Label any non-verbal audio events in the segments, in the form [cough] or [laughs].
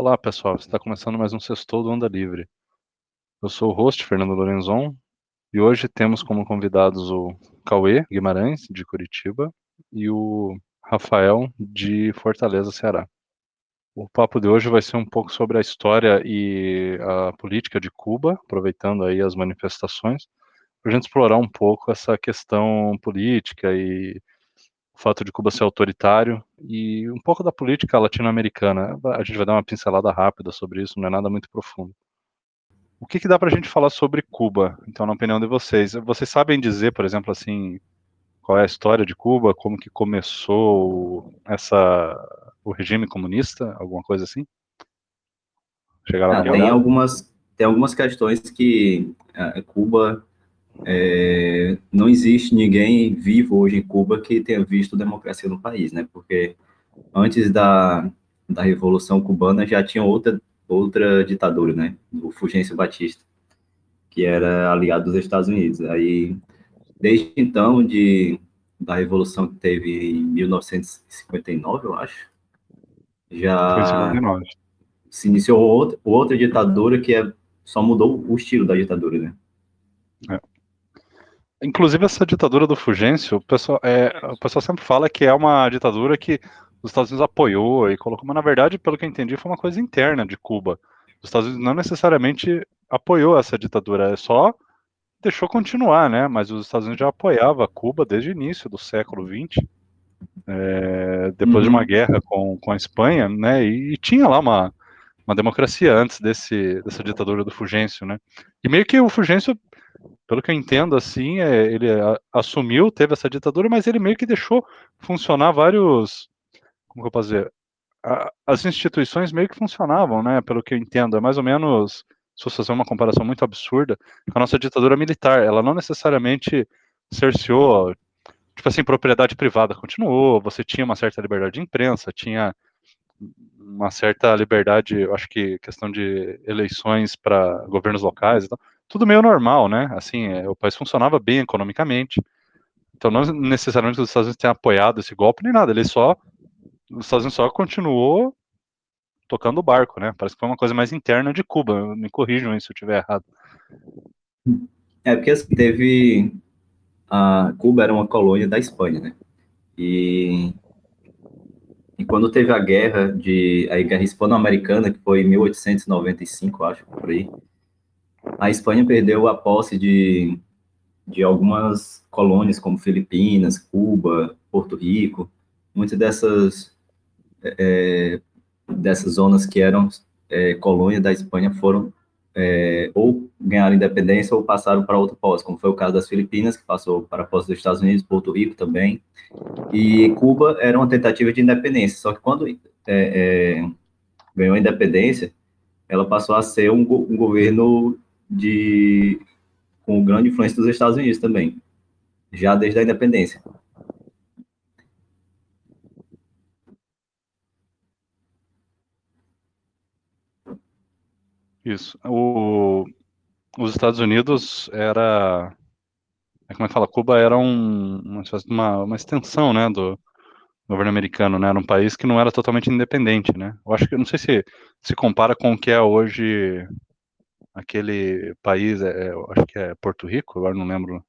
Olá, pessoal. Está começando mais um Sextou do Onda Livre. Eu sou o host, Fernando Lorenzon, e hoje temos como convidados o Cauê Guimarães, de Curitiba, e o Rafael, de Fortaleza, Ceará. O papo de hoje vai ser um pouco sobre a história e a política de Cuba, aproveitando aí as manifestações, para a gente explorar um pouco essa questão política e o fato de Cuba ser autoritário e um pouco da política latino-americana. A gente vai dar uma pincelada rápida sobre isso, não é nada muito profundo. O que, que dá para a gente falar sobre Cuba, então, na opinião de vocês? Vocês sabem dizer, por exemplo, assim, qual é a história de Cuba, como que começou essa o regime comunista, alguma coisa assim? Chegaram ah, tem algumas tem algumas questões que uh, Cuba é, não existe ninguém vivo hoje em Cuba que tenha visto democracia no país, né? Porque antes da, da Revolução Cubana já tinha outra, outra ditadura, né? O Fulgêncio Batista, que era aliado dos Estados Unidos. Aí, desde então, de, da Revolução que teve em 1959, eu acho, já se iniciou outra, outra ditadura que é, só mudou o estilo da ditadura, né? É. Inclusive, essa ditadura do Fulgêncio, o pessoal, é, o pessoal sempre fala que é uma ditadura que os Estados Unidos apoiou e colocou, mas na verdade, pelo que eu entendi, foi uma coisa interna de Cuba. Os Estados Unidos não necessariamente apoiou essa ditadura, é só deixou continuar, né? Mas os Estados Unidos já apoiava Cuba desde o início do século XX, é, depois uhum. de uma uhum. guerra com, com a Espanha, né? E, e, tinha lá uma, uma democracia antes desse, dessa ditadura do Fulgêncio, né? E meio que o Fulgêncio pelo que eu entendo, assim, é, ele assumiu, teve essa ditadura, mas ele meio que deixou funcionar vários, como que eu posso dizer, a, as instituições meio que funcionavam, né, pelo que eu entendo, é mais ou menos, se você fazer uma comparação muito absurda, a nossa ditadura militar, ela não necessariamente cerceou, tipo assim, propriedade privada continuou, você tinha uma certa liberdade de imprensa, tinha uma certa liberdade, eu acho que questão de eleições para governos locais e tal, tudo meio normal, né? Assim, é, o país funcionava bem economicamente. Então, não necessariamente os Estados Unidos tenham apoiado esse golpe nem nada, ele só. Os Estados Unidos só continuou tocando o barco, né? Parece que foi uma coisa mais interna de Cuba. Me corrijam aí se eu estiver errado. É, porque assim, teve. A Cuba era uma colônia da Espanha, né? E, e quando teve a guerra de a guerra hispano-americana, que foi em 1895, acho, por aí, a Espanha perdeu a posse de, de algumas colônias, como Filipinas, Cuba, Porto Rico, muitas dessas, é, dessas zonas que eram é, colônia da Espanha foram é, ou ganharam independência ou passaram para outra posse, como foi o caso das Filipinas, que passou para a posse dos Estados Unidos, Porto Rico também, e Cuba era uma tentativa de independência, só que quando é, é, ganhou a independência, ela passou a ser um, um governo de com grande influência dos Estados Unidos também, já desde a independência. Isso. O, os Estados Unidos era, é como é que fala, Cuba era um, uma, uma, uma extensão, né, do governo americano, né, era um país que não era totalmente independente, né. Eu acho que, não sei se se compara com o que é hoje aquele país, é, é acho que é Porto Rico, agora não lembro.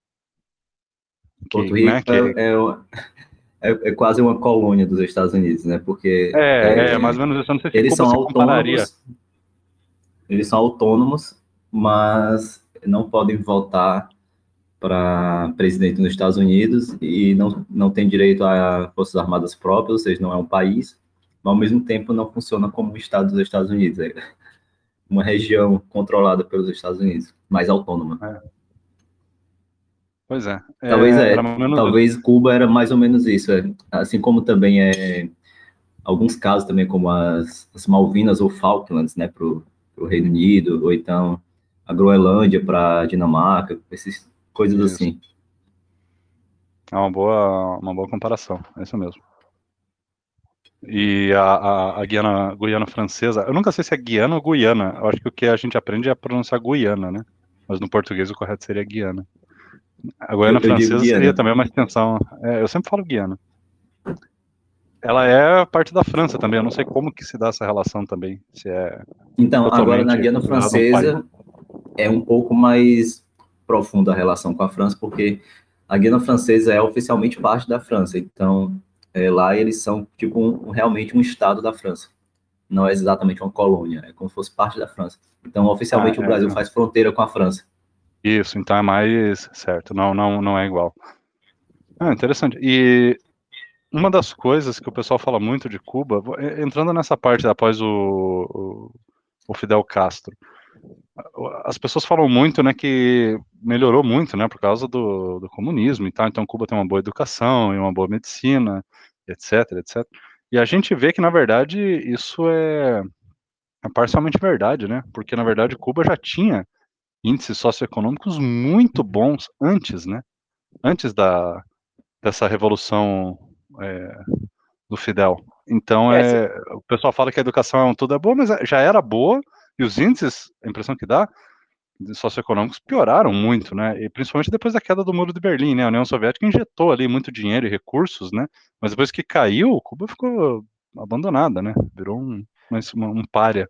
Porto que, Rico né, que... É, é, é, é, quase uma colônia dos Estados Unidos, né? Porque é, é, mais ou menos isso. Não sei se eles são autônomos. Eles são autônomos, mas não podem votar para presidente nos Estados Unidos e não, não tem direito a forças armadas próprias, ou seja, não é um país, mas ao mesmo tempo não funciona como um estado dos Estados Unidos uma região controlada pelos Estados Unidos, mais autônoma. É. Pois é. Talvez, é, é talvez Cuba era mais ou menos isso, é. assim como também é alguns casos também como as, as Malvinas ou Falklands, né, para o Reino Unido, ou então a Groenlândia para a Dinamarca, essas coisas isso. assim. É uma boa, uma boa comparação, é isso mesmo. E a, a, a Guiana, Guiana Francesa, eu nunca sei se é Guiana ou Guiana. Eu acho que o que a gente aprende é pronunciar Guiana, né? Mas no português o correto seria Guiana. A Guiana Francesa eu seria também uma extensão. É, eu sempre falo Guiana. ela é parte da França também. Eu não sei como que se dá essa relação também. Se é então, agora na Guiana Francesa é um pouco mais profunda a relação com a França, porque a Guiana Francesa é oficialmente parte da França. Então, é, lá eles são tipo um, realmente um estado da França. Não é exatamente uma colônia, é como se fosse parte da França. Então, oficialmente ah, o Brasil é, faz fronteira com a França. Isso, então é mais certo, não, não, não é igual. Ah, interessante. E uma das coisas que o pessoal fala muito de Cuba, entrando nessa parte após o, o, o Fidel Castro, as pessoas falam muito, né, que melhorou muito, né, por causa do, do comunismo e tal. Então, Cuba tem uma boa educação e uma boa medicina, etc, etc. E a gente vê que, na verdade, isso é, é parcialmente verdade, né? Porque, na verdade, Cuba já tinha índices socioeconômicos muito bons antes, né? Antes da, dessa revolução é, do Fidel. Então, é, é o pessoal fala que a educação é tudo é boa, mas já era boa, e os índices, a impressão que dá, socioeconômicos pioraram muito, né? E principalmente depois da queda do Muro de Berlim, né? A União Soviética injetou ali muito dinheiro e recursos, né? Mas depois que caiu, Cuba ficou abandonada, né? Virou um, um, um párea.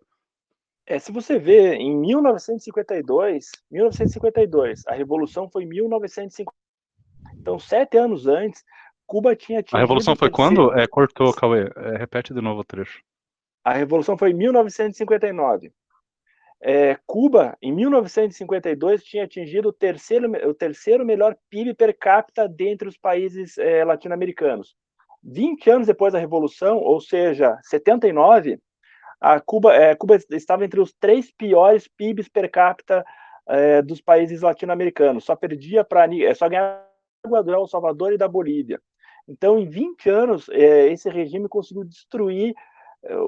É, se você vê, em 1952, 1952, a revolução foi em 1950. Então, sete anos antes, Cuba tinha A revolução foi quando? É, cortou, Cauê. É, repete de novo o trecho. A revolução foi em 1959. É, Cuba, em 1952, tinha atingido o terceiro, o terceiro melhor PIB per capita dentre os países é, latino-americanos. 20 anos depois da Revolução, ou seja, 79, a Cuba, é, Cuba estava entre os três piores PIBs per capita é, dos países latino-americanos. Só perdia para é, só ganhava do El Salvador e da Bolívia. Então, em 20 anos, é, esse regime conseguiu destruir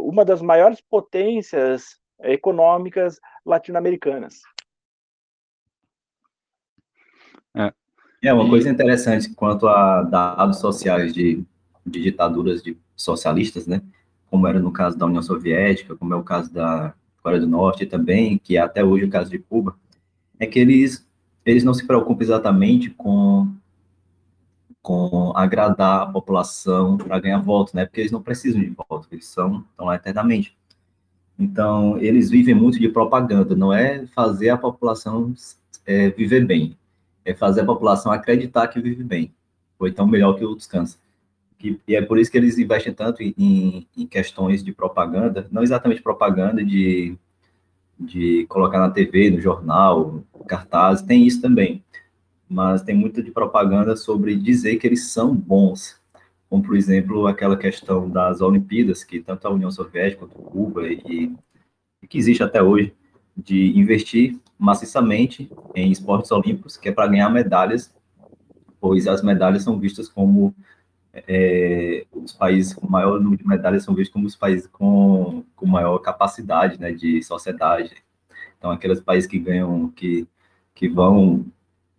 uma das maiores potências econômicas latino-americanas. É. é uma coisa interessante quanto a dados sociais de, de ditaduras de socialistas, né? Como era no caso da União Soviética, como é o caso da Coreia do Norte também, que é até hoje o caso de Cuba, é que eles eles não se preocupam exatamente com com agradar a população para ganhar voto, né? Porque eles não precisam de voto, eles são estão lá eternamente. Então, eles vivem muito de propaganda, não é fazer a população é, viver bem, é fazer a população acreditar que vive bem, ou então melhor que outros câncer. E, e é por isso que eles investem tanto em, em, questões de propaganda, não exatamente propaganda de, de colocar na TV, no jornal, cartaz, tem isso também, mas tem muito de propaganda sobre dizer que eles são bons, como, por exemplo, aquela questão das Olimpíadas, que tanto a União Soviética quanto Cuba, e, e que existe até hoje, de investir maciçamente em esportes olímpicos, que é para ganhar medalhas, pois as medalhas são vistas como é, os países com maior número de medalhas são vistos como os países com, com maior capacidade né, de sociedade. Então, aqueles países que ganham, que, que vão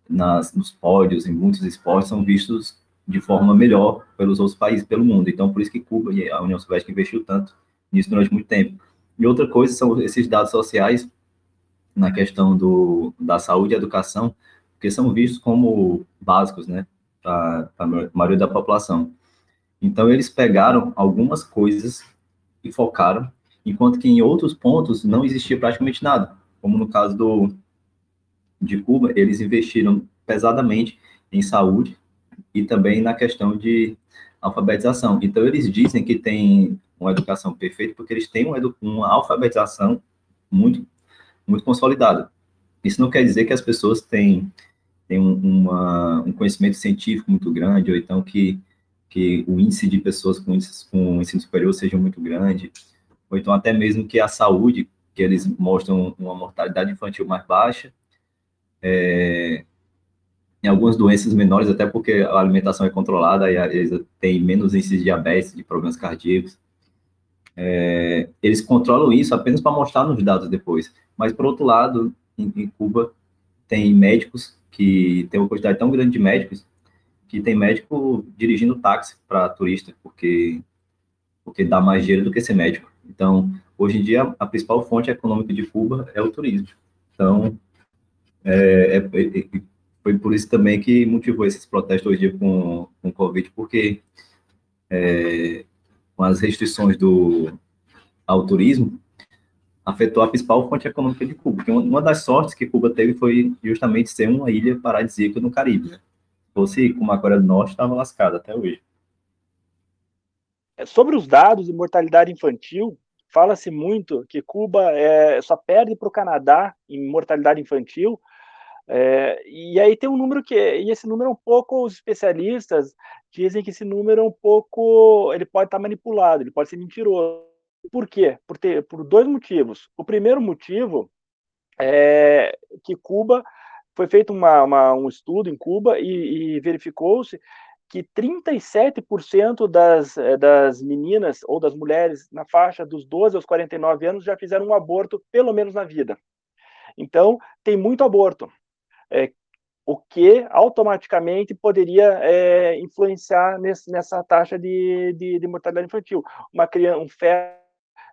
nas, nos pódios em muitos esportes são vistos de forma melhor pelos outros países, pelo mundo. Então, por isso que Cuba e a União Soviética investiu tanto nisso durante muito tempo. E outra coisa são esses dados sociais na questão do, da saúde e educação, porque são vistos como básicos, né, para a maioria da população. Então, eles pegaram algumas coisas e focaram, enquanto que em outros pontos não existia praticamente nada, como no caso do, de Cuba, eles investiram pesadamente em saúde, e também na questão de alfabetização. Então, eles dizem que tem uma educação perfeita porque eles têm uma, uma alfabetização muito, muito consolidada. Isso não quer dizer que as pessoas têm, têm uma, um conhecimento científico muito grande, ou então que, que o índice de pessoas com, índice, com ensino superior seja muito grande, ou então até mesmo que a saúde, que eles mostram uma mortalidade infantil mais baixa, é, em algumas doenças menores, até porque a alimentação é controlada e eles têm menos índice de diabetes, de problemas cardíacos. É, eles controlam isso apenas para mostrar nos dados depois. Mas, por outro lado, em, em Cuba, tem médicos que tem uma quantidade tão grande de médicos que tem médico dirigindo táxi para turista, porque, porque dá mais dinheiro do que ser médico. Então, hoje em dia, a principal fonte econômica de Cuba é o turismo. Então, é, é, é foi por isso também que motivou esses protestos hoje com, com o Covid, porque é, com as restrições do ao turismo, afetou a principal fonte econômica de Cuba. Uma das sortes que Cuba teve foi justamente ser uma ilha paradisíaca no Caribe. Se fosse como a Coreia do Norte, estava lascada até hoje. É, sobre os dados de mortalidade infantil, fala-se muito que Cuba é, só perde para o Canadá em mortalidade infantil. É, e aí tem um número que, e esse número é um pouco, os especialistas dizem que esse número é um pouco, ele pode estar manipulado, ele pode ser mentiroso. Por quê? Por, ter, por dois motivos. O primeiro motivo é que Cuba foi feito uma, uma, um estudo em Cuba e, e verificou-se que 37% das, eh, das meninas ou das mulheres na faixa dos 12 aos 49 anos já fizeram um aborto, pelo menos na vida. Então, tem muito aborto, é, o que automaticamente poderia é, influenciar nesse, nessa taxa de, de, de, mortalidade infantil. Uma criança, um feto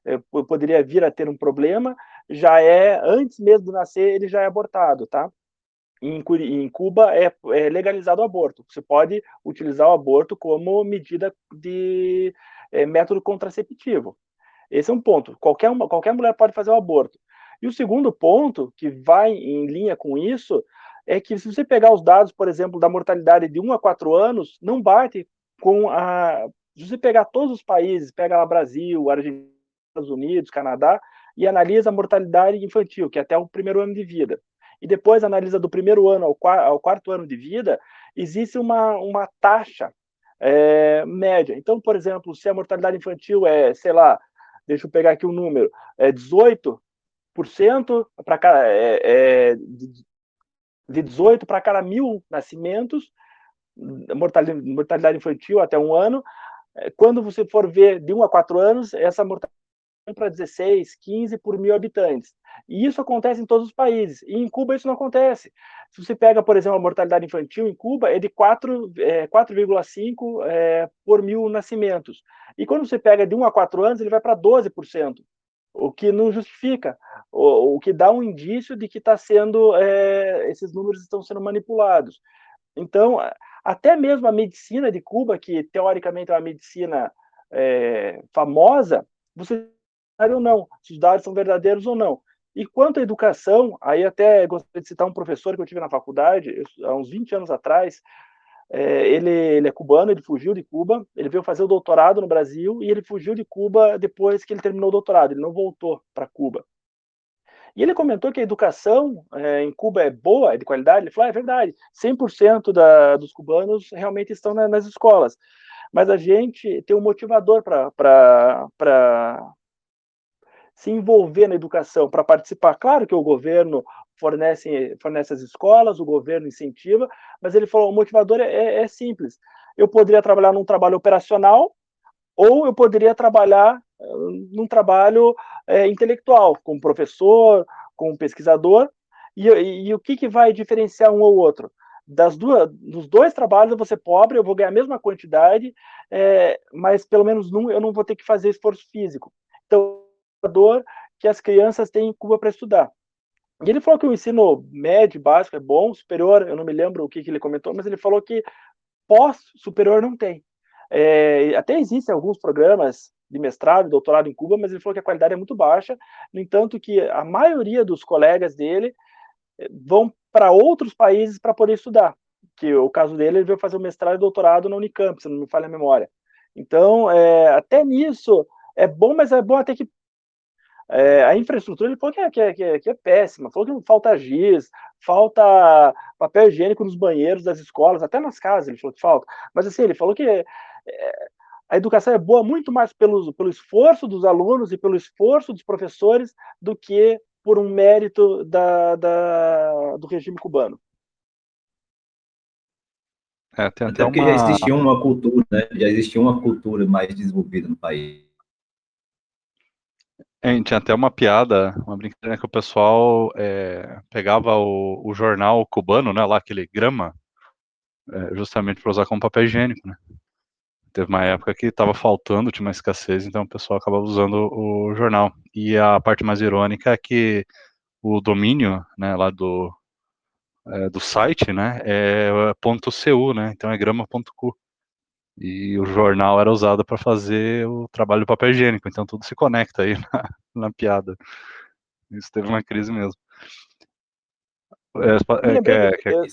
é, poderia vir a ter um problema, já é, antes mesmo de nascer, ele já é abortado, tá? Em, Cuba é, é, legalizado o aborto. Você pode utilizar o aborto como medida de é, método contraceptivo. Esse é um ponto. Qualquer, uma, qualquer mulher pode fazer o aborto. E o segundo ponto, que vai em linha com isso, é que se você pegar os dados, por exemplo, da mortalidade de 1 a 4 anos, não bate com a. Se você pegar todos os países, pega lá Brasil, Argentina, Estados Unidos, Canadá, e analisa a mortalidade infantil, que é até o primeiro ano de vida e depois analisa do primeiro ano ao, ao quarto ano de vida, existe uma, uma taxa é, média. Então, por exemplo, se a mortalidade infantil é, sei lá, deixa eu pegar aqui o um número, é 18% para. É, é, de 18 para cada mil nascimentos, mortalidade, infantil até um ano. É, quando você for ver de 1 a 4 anos, essa mortalidade para 16, 15 por mil habitantes. E isso acontece em todos os países. E em Cuba isso não acontece. Se você pega, por exemplo, a mortalidade infantil em Cuba, é de 4,5 é, é, por mil nascimentos. E quando você pega de 1 a 4 anos, ele vai para 12%, o que não justifica, o, o que dá um indício de que está sendo, é, esses números estão sendo manipulados. Então, até mesmo a medicina de Cuba, que teoricamente é uma medicina é, famosa, você ou não, se os dados são verdadeiros ou não. E quanto à educação, aí até gostaria de citar um professor que eu tive na faculdade, há uns 20 anos atrás, é, ele, ele, é cubano, ele fugiu de Cuba, ele veio fazer o doutorado no Brasil e ele fugiu de Cuba depois que ele terminou o doutorado, ele não voltou para Cuba. E ele comentou que a educação é, em Cuba é boa, é de qualidade. Ele falou: ah, é verdade, 100% da, dos cubanos realmente estão na, nas escolas. Mas a gente tem um motivador para se envolver na educação, para participar. Claro que o governo fornece, fornece as escolas, o governo incentiva, mas ele falou: o motivador é, é, é simples. Eu poderia trabalhar num trabalho operacional ou eu poderia trabalhar uh, num trabalho é, intelectual, como professor, como pesquisador. E, e, e o que, que vai diferenciar um ou outro? Das duas, dos dois trabalhos eu vou ser pobre, eu vou ganhar a mesma quantidade, é, mas pelo menos num eu não vou ter que fazer esforço físico. Então, que as crianças têm em Cuba para estudar. E ele falou que o ensino médio, básico é bom, superior, eu não me lembro o que, que ele comentou, mas ele falou que pós-superior não tem. É, até existem alguns programas de mestrado doutorado em Cuba, mas ele falou que a qualidade é muito baixa, no entanto que a maioria dos colegas dele eh, vão para outros países para poder estudar, que o caso dele, ele veio fazer o mestrado e doutorado na Unicamp, se não me falha a memória. Então, é, até nisso, é bom, mas é bom até que é, a infraestrutura ele falou que é, que, é, que, é, que é péssima, falou que falta giz, falta papel higiênico nos banheiros das escolas, até nas casas ele falou que falta. Mas assim, ele falou que é, a educação é boa muito mais pelo, pelo esforço dos alunos e pelo esforço dos professores do que por um mérito da, da do regime cubano. É, tem até, até porque uma... já existia uma cultura, né? Já existia uma cultura mais desenvolvida no país. É, tinha até uma piada, uma brincadeira que o pessoal é, pegava o, o, jornal cubano, né, lá aquele grama, é, justamente para usar como papel higiênico, né. Teve uma época que estava faltando, tinha uma escassez, então o pessoal acabava usando o jornal. E a parte mais irônica é que o domínio, né, lá do, é, do site, né, é ponto .cu, né, então é grama.cu. e o jornal era usado para fazer o trabalho do papel higiênico, então tudo se conecta aí [laughs] na, na piada. Isso teve uma crise mesmo. É, é, quer... Eu,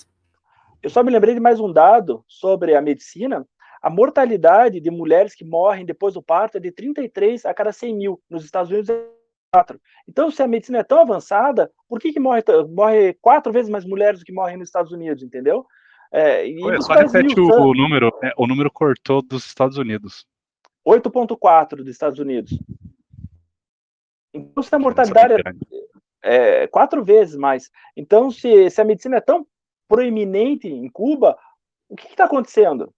eu só me lembrei de mais um dado sobre a medicina. A mortalidade de mulheres que morrem depois do parto é de 33 a cada 100 mil. Nos Estados Unidos é 4. Então, se a medicina é tão avançada, por que, que morre, morre quatro vezes mais mulheres do que morrem nos Estados Unidos, entendeu? É, e só repete o, o, número. É, o número cortou dos Estados Unidos. 8,4 dos Estados Unidos. Então, se a mortalidade é, é, quatro vezes mais. Então, se, se a medicina é tão proeminente em Cuba, o que está acontecendo?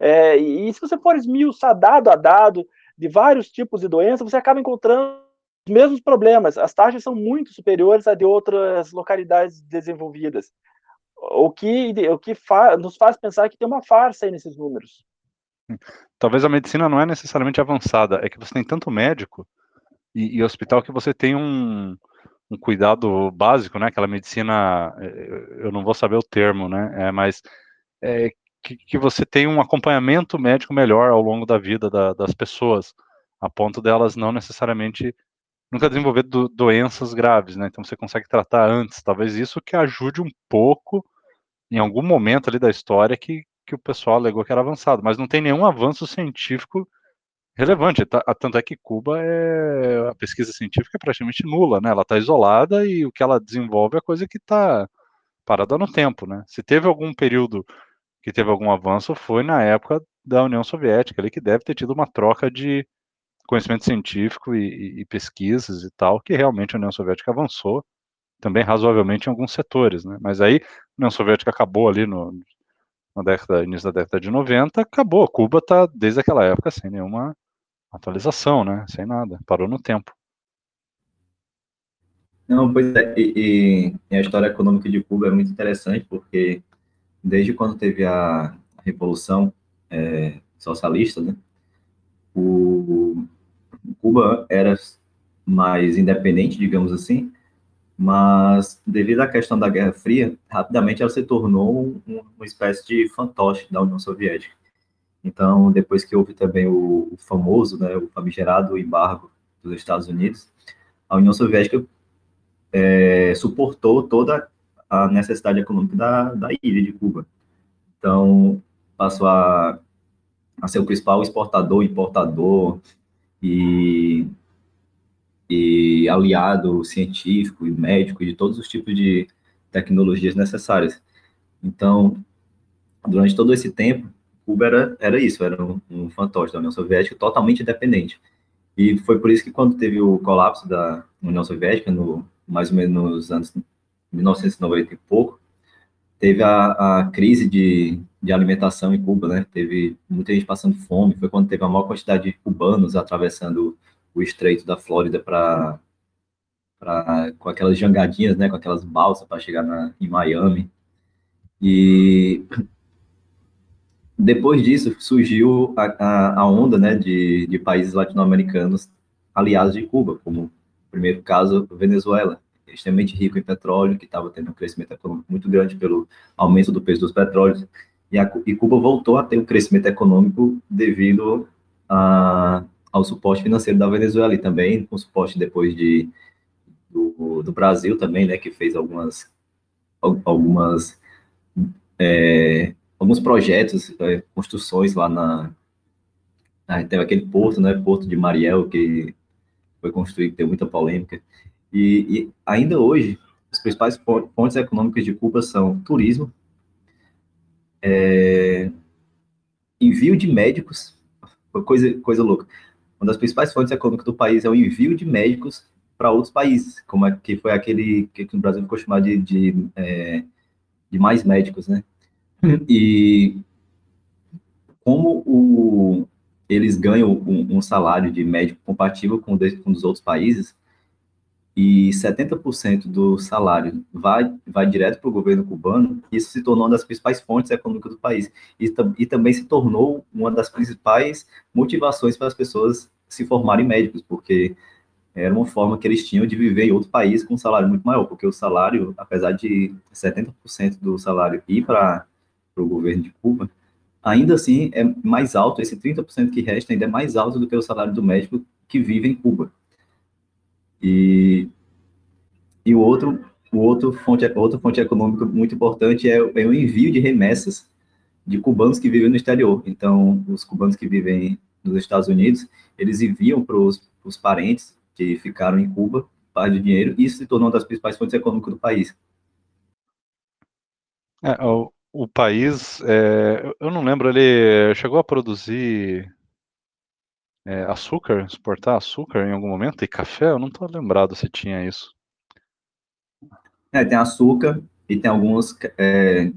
É, e, e, se você for esmiuçar dado a dado de vários tipos de doenças, você acaba encontrando os mesmos problemas. As taxas são muito superiores a de outras localidades desenvolvidas. O que, o que fa nos faz pensar que tem uma farsa aí nesses números. Talvez a medicina não é necessariamente avançada, é que você tem tanto médico e, e hospital que você tem um, um cuidado básico, né? Aquela medicina, eh, eu não vou saber o termo, né? É, mas é, que, que, você tem um acompanhamento médico melhor ao longo da vida da, das pessoas, a ponto delas não necessariamente nunca desenvolver do, doenças graves, né? Então você consegue tratar antes. Talvez isso que ajude um pouco em algum momento ali da história que, que o pessoal alegou que era avançado, mas não tem nenhum avanço científico relevante. Tá, tanto é que Cuba é a pesquisa científica é praticamente nula, né? Ela está isolada e o que ela desenvolve é coisa que está parada no tempo, né? Se teve algum período que teve algum avanço foi na época da União Soviética, ali que deve ter tido uma troca de conhecimento científico e, e, pesquisas e tal, que realmente a União Soviética avançou também razoavelmente em alguns setores, né? Mas aí a União Soviética acabou ali no, na década, início da década de 90, acabou. Cuba está desde aquela época sem nenhuma atualização, né? Sem nada, parou no tempo. Não, pois é, e, e, a história econômica de Cuba é muito interessante, porque desde quando teve a Revolução é, Socialista, né, o, Cuba era mais independente, digamos assim, mas devido à questão da Guerra Fria, rapidamente ela se tornou um, uma espécie de fantoche da União Soviética. Então, depois que houve também o, o famoso, né, o famigerado embargo dos Estados Unidos, a União Soviética é, suportou toda a necessidade econômica da, da ilha de Cuba. Então, passou a, a ser o principal exportador, importador e, e aliado científico e médico de todos os tipos de tecnologias necessárias. Então, durante todo esse tempo, Cuba era, era isso, era um, um fantoche da União Soviética totalmente independente. E foi por isso que quando teve o colapso da União Soviética, no mais ou menos nos anos 1990 e pouco, teve a, a crise de, de alimentação em Cuba, né? Teve muita gente passando fome, foi quando teve a maior quantidade de cubanos atravessando o estreito da Flórida para com aquelas jangadinhas, né, com aquelas balsas para chegar na, em Miami. E depois disso, surgiu a, a, onda né, de, de países latino-americanos aliados de Cuba, como primeiro caso, Venezuela, extremamente rico em petróleo, que estava tendo um crescimento econômico muito grande pelo aumento do preço dos petróleos, e, a, e Cuba voltou a ter um crescimento econômico devido a, ao suporte financeiro da Venezuela e também com suporte depois de, do, do Brasil também, né, que fez algumas, algumas é, alguns projetos, é, construções lá na. Ah, teve aquele porto, né? Porto de Mariel, que foi construído, tem muita polêmica. E, e, ainda hoje, as principais fontes econômicas de Cuba são turismo, é, envio de médicos, coisa, coisa louca. Uma das principais fontes econômicas do país é o envio de médicos para outros países, como é, que foi aquele que no Brasil ficou chamado de, de, é, de mais médicos, né? E como o, eles ganham um, um, salário de médico compatível com, de, com os outros países, e 70% do salário vai, vai direto para o governo cubano, isso se tornou uma das principais fontes econômicas do país. E, e também se tornou uma das principais motivações para as pessoas se formarem médicos, porque era uma forma que eles tinham de viver em outro país com um salário muito maior, porque o salário, apesar de 70% do salário ir para o governo de Cuba, ainda assim é mais alto, esse 30% que resta ainda é mais alto do que o salário do médico que vive em Cuba. E, e o outro, o outro fonte, outra fonte econômica muito importante é, é o envio de remessas de cubanos que vivem no exterior. Então, os cubanos que vivem nos Estados Unidos, eles enviam para os parentes que ficaram em Cuba parte de dinheiro e isso se tornou uma das principais fontes econômicas do país. É, o, o, país, é, eu não lembro, ele chegou a produzir é, açúcar, exportar açúcar em algum momento e café? Eu não estou lembrado se tinha isso. É, tem açúcar e tem alguns, é,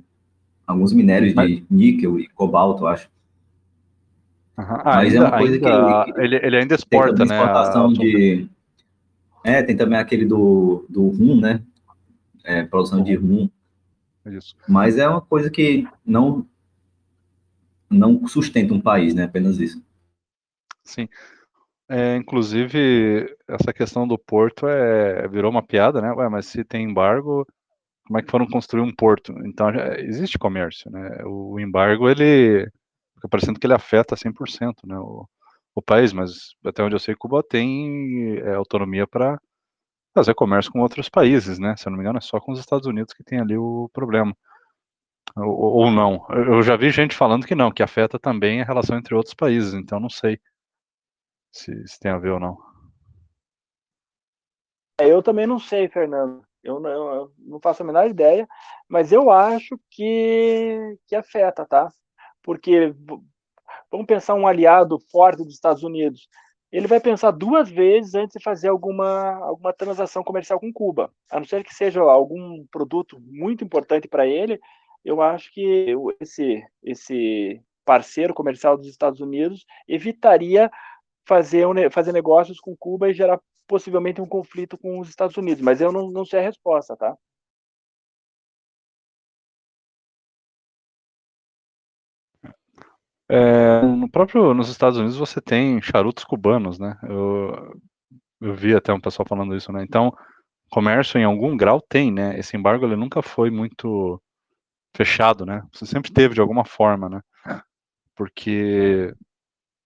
alguns minérios Mas... de níquel e cobalto, acho. Uhum. Mas é ainda, é uma coisa ainda, que. Ele, ele ainda exporta, né? Exportação de. É, tem também aquele do, do rum, né? É, produção de rum. Isso. Mas é uma coisa que não não sustenta um país, né? Apenas isso. Sim. É, inclusive, essa questão do porto é, virou uma piada, né? Ué, mas se tem embargo, como é que foram construir um porto? Então, existe comércio, né? O embargo, ele fica parecendo que ele afeta 100% né, o, o país, mas até onde eu sei, Cuba tem é, autonomia para fazer comércio com outros países, né? Se eu não me engano, é só com os Estados Unidos que tem ali o problema. Ou, ou não. Eu já vi gente falando que não, que afeta também a relação entre outros países, então não sei se, se tem a ver ou não. É, eu também não sei, Fernando. Eu não, eu não, faço a menor ideia, mas eu acho que, que afeta, tá? Porque vamos pensar um aliado forte dos Estados Unidos. Ele vai pensar duas vezes antes de fazer alguma, alguma transação comercial com Cuba. A não ser que seja algum produto muito importante para ele, eu acho que esse, esse parceiro comercial dos Estados Unidos evitaria fazer, um, fazer negócios com Cuba e gerar possivelmente um conflito com os Estados Unidos. Mas eu não, não sei a resposta, tá? É, no próprio nos Estados Unidos você tem charutos cubanos, né? Eu, eu vi até um pessoal falando isso, né? Então, comércio em algum grau tem, né? Esse embargo ele nunca foi muito fechado, né? Você sempre teve de alguma forma, né? Porque,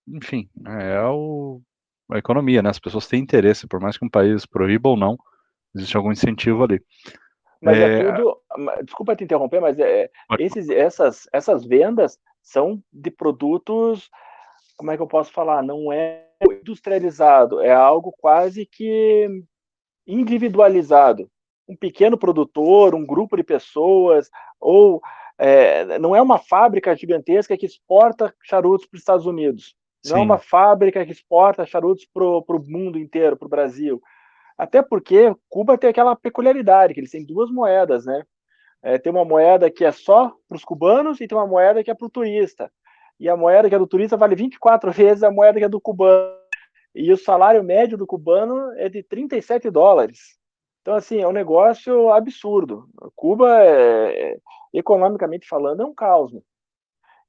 enfim, é o, a economia, né? As pessoas têm interesse, por mais que um país proíba ou não, existe algum incentivo ali. Mas é, é tudo. Desculpa te interromper, mas é, esses, essas, essas vendas são de produtos, como é que eu posso falar? Não é industrializado, é algo quase que individualizado. Um pequeno produtor, um grupo de pessoas, ou é, não é uma fábrica gigantesca que exporta charutos para os Estados Unidos. Não Sim. é uma fábrica que exporta charutos para o mundo inteiro, para o Brasil. Até porque Cuba tem aquela peculiaridade, que eles têm duas moedas, né? É, tem uma moeda que é só para os cubanos e tem uma moeda que é para o turista. E a moeda que é do turista vale 24 [laughs] vezes a moeda que é do cubano. E o salário médio do cubano é de 37 dólares. Então, assim, é um negócio absurdo. Cuba, é, é, economicamente falando, é um caos. Né?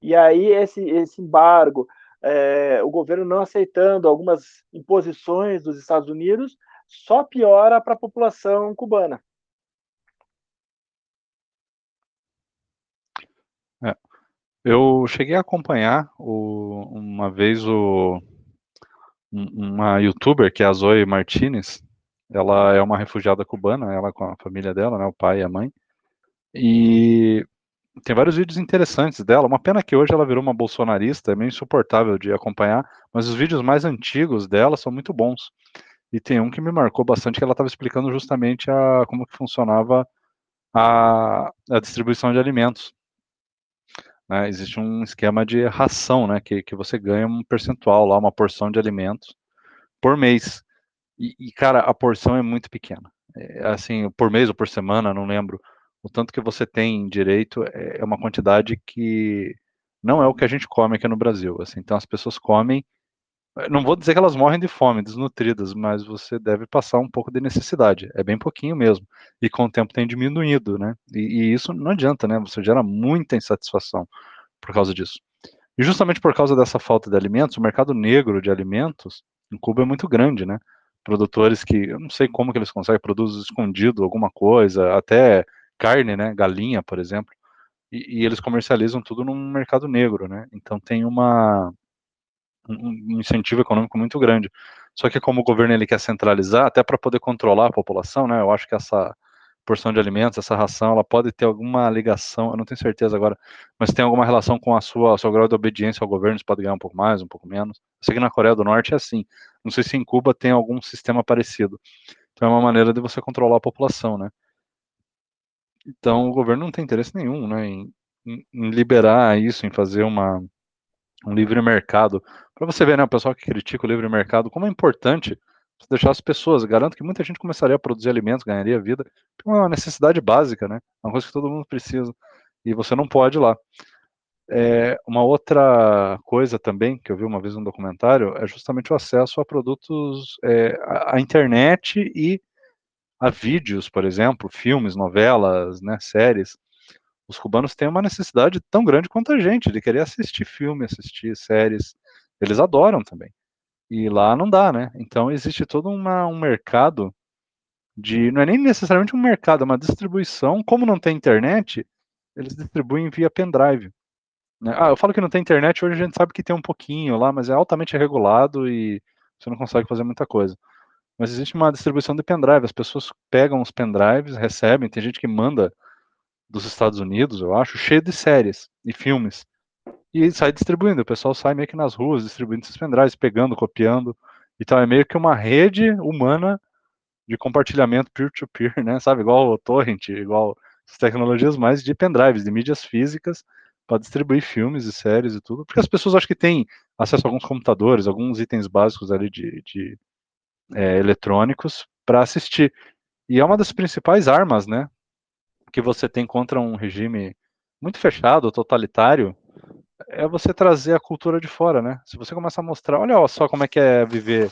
E aí, esse, esse embargo, é, o governo não aceitando algumas imposições dos Estados Unidos, só piora para a população cubana. Eu cheguei a acompanhar o, uma vez o, uma youtuber que é a Zoe Martinez. Ela é uma refugiada cubana, ela com a família dela, né, o pai e a mãe. E tem vários vídeos interessantes dela. Uma pena que hoje ela virou uma bolsonarista, é meio insuportável de acompanhar, mas os vídeos mais antigos dela são muito bons. E tem um que me marcou bastante que ela estava explicando justamente a, como que funcionava a, a distribuição de alimentos né, existe um esquema de ração, né, que, que você ganha um percentual lá, uma porção de alimentos por mês. E, e cara, a porção é muito pequena. É, assim, por mês ou por semana, não lembro. O tanto que você tem direito é, é uma quantidade que não é o que a gente come aqui no Brasil. Assim, então as pessoas comem não vou dizer que elas morrem de fome, desnutridas, mas você deve passar um pouco de necessidade. É bem pouquinho mesmo. E com o tempo tem diminuído, né? E, e, isso não adianta, né? Você gera muita insatisfação por causa disso. E justamente por causa dessa falta de alimentos, o mercado negro de alimentos em Cuba é muito grande, né? Produtores que, eu não sei como que eles conseguem, produzir escondido alguma coisa, até carne, né? Galinha, por exemplo. e, e eles comercializam tudo num mercado negro, né? Então tem uma um incentivo econômico muito grande. Só que como o governo ele quer centralizar, até para poder controlar a população, né? Eu acho que essa porção de alimentos, essa ração, ela pode ter alguma ligação, eu não tenho certeza agora, mas tem alguma relação com a sua, o seu grau de obediência ao governo, você pode ganhar um pouco mais, um pouco menos. Eu sei que na Coreia do Norte é assim. Não sei se em Cuba tem algum sistema parecido. Então é uma maneira de você controlar a população, né? Então o governo não tem interesse nenhum, né, em, em liberar isso, em fazer uma um livre mercado. Para você ver, né, o pessoal que critica o livre mercado, como é importante deixar as pessoas. Garanto que muita gente começaria a produzir alimentos, ganharia vida. É uma necessidade básica, né? Uma coisa que todo mundo precisa. E você não pode ir lá. É, uma outra coisa também que eu vi uma vez no documentário é justamente o acesso a produtos, é, à internet e a vídeos, por exemplo, filmes, novelas, né, séries. Os cubanos têm uma necessidade tão grande quanto a gente de querer assistir filme, assistir séries. Eles adoram também. E lá não dá, né? Então existe todo uma, um mercado de. Não é nem necessariamente um mercado, é uma distribuição. Como não tem internet, eles distribuem via pendrive. Né? Ah, eu falo que não tem internet, hoje a gente sabe que tem um pouquinho lá, mas é altamente regulado e você não consegue fazer muita coisa. Mas existe uma distribuição de pendrive, as pessoas pegam os pendrives, recebem, tem gente que manda dos Estados Unidos, eu acho, cheio de séries e filmes e sai distribuindo. O pessoal sai meio que nas ruas distribuindo esses pendrives, pegando, copiando. Então é meio que uma rede humana de compartilhamento peer-to-peer, -peer, [laughs] né? Sabe, igual o torrent, igual as tecnologias mais de pendrives, de mídias físicas para distribuir filmes e séries e tudo, porque as pessoas acho que têm acesso a alguns computadores, alguns itens básicos ali de, de é, eletrônicos para assistir. E é uma das principais armas, né, que você tem contra um regime muito fechado, totalitário, é você trazer a cultura de fora, né? Se você começar a mostrar, olha só como é que é viver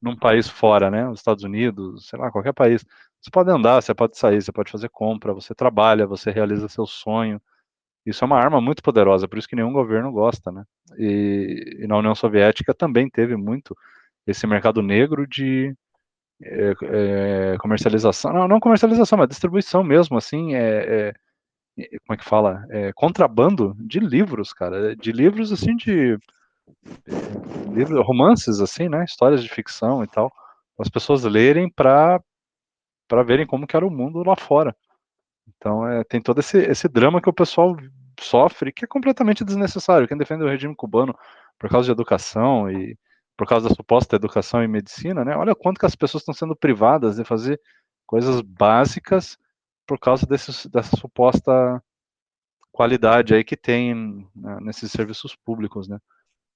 num país fora, né? Os Estados Unidos, sei lá, qualquer país. Você pode andar, você pode sair, você pode fazer compra, você trabalha, você realiza seu sonho. Isso é uma arma muito poderosa, por isso que nenhum governo gosta, né? E, e na União Soviética também teve muito esse mercado negro de é, é, comercialização, não, não comercialização, mas distribuição mesmo, assim, é, é como é que fala? É, contrabando de livros, cara. De livros, assim, de. É, livros, romances, assim, né? Histórias de ficção e tal. As pessoas lerem para para verem como que era o mundo lá fora. Então, é, tem todo esse, esse drama que o pessoal sofre, que é completamente desnecessário. Quem defende o regime cubano por causa de educação e por causa da suposta educação e medicina, né? Olha quanto que as pessoas estão sendo privadas de fazer coisas básicas por causa desse, dessa suposta qualidade aí que tem né, nesses serviços públicos, né?